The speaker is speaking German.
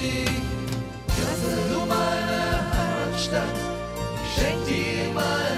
Musik. Das meine Heimatstadt. Ich schenk dir meine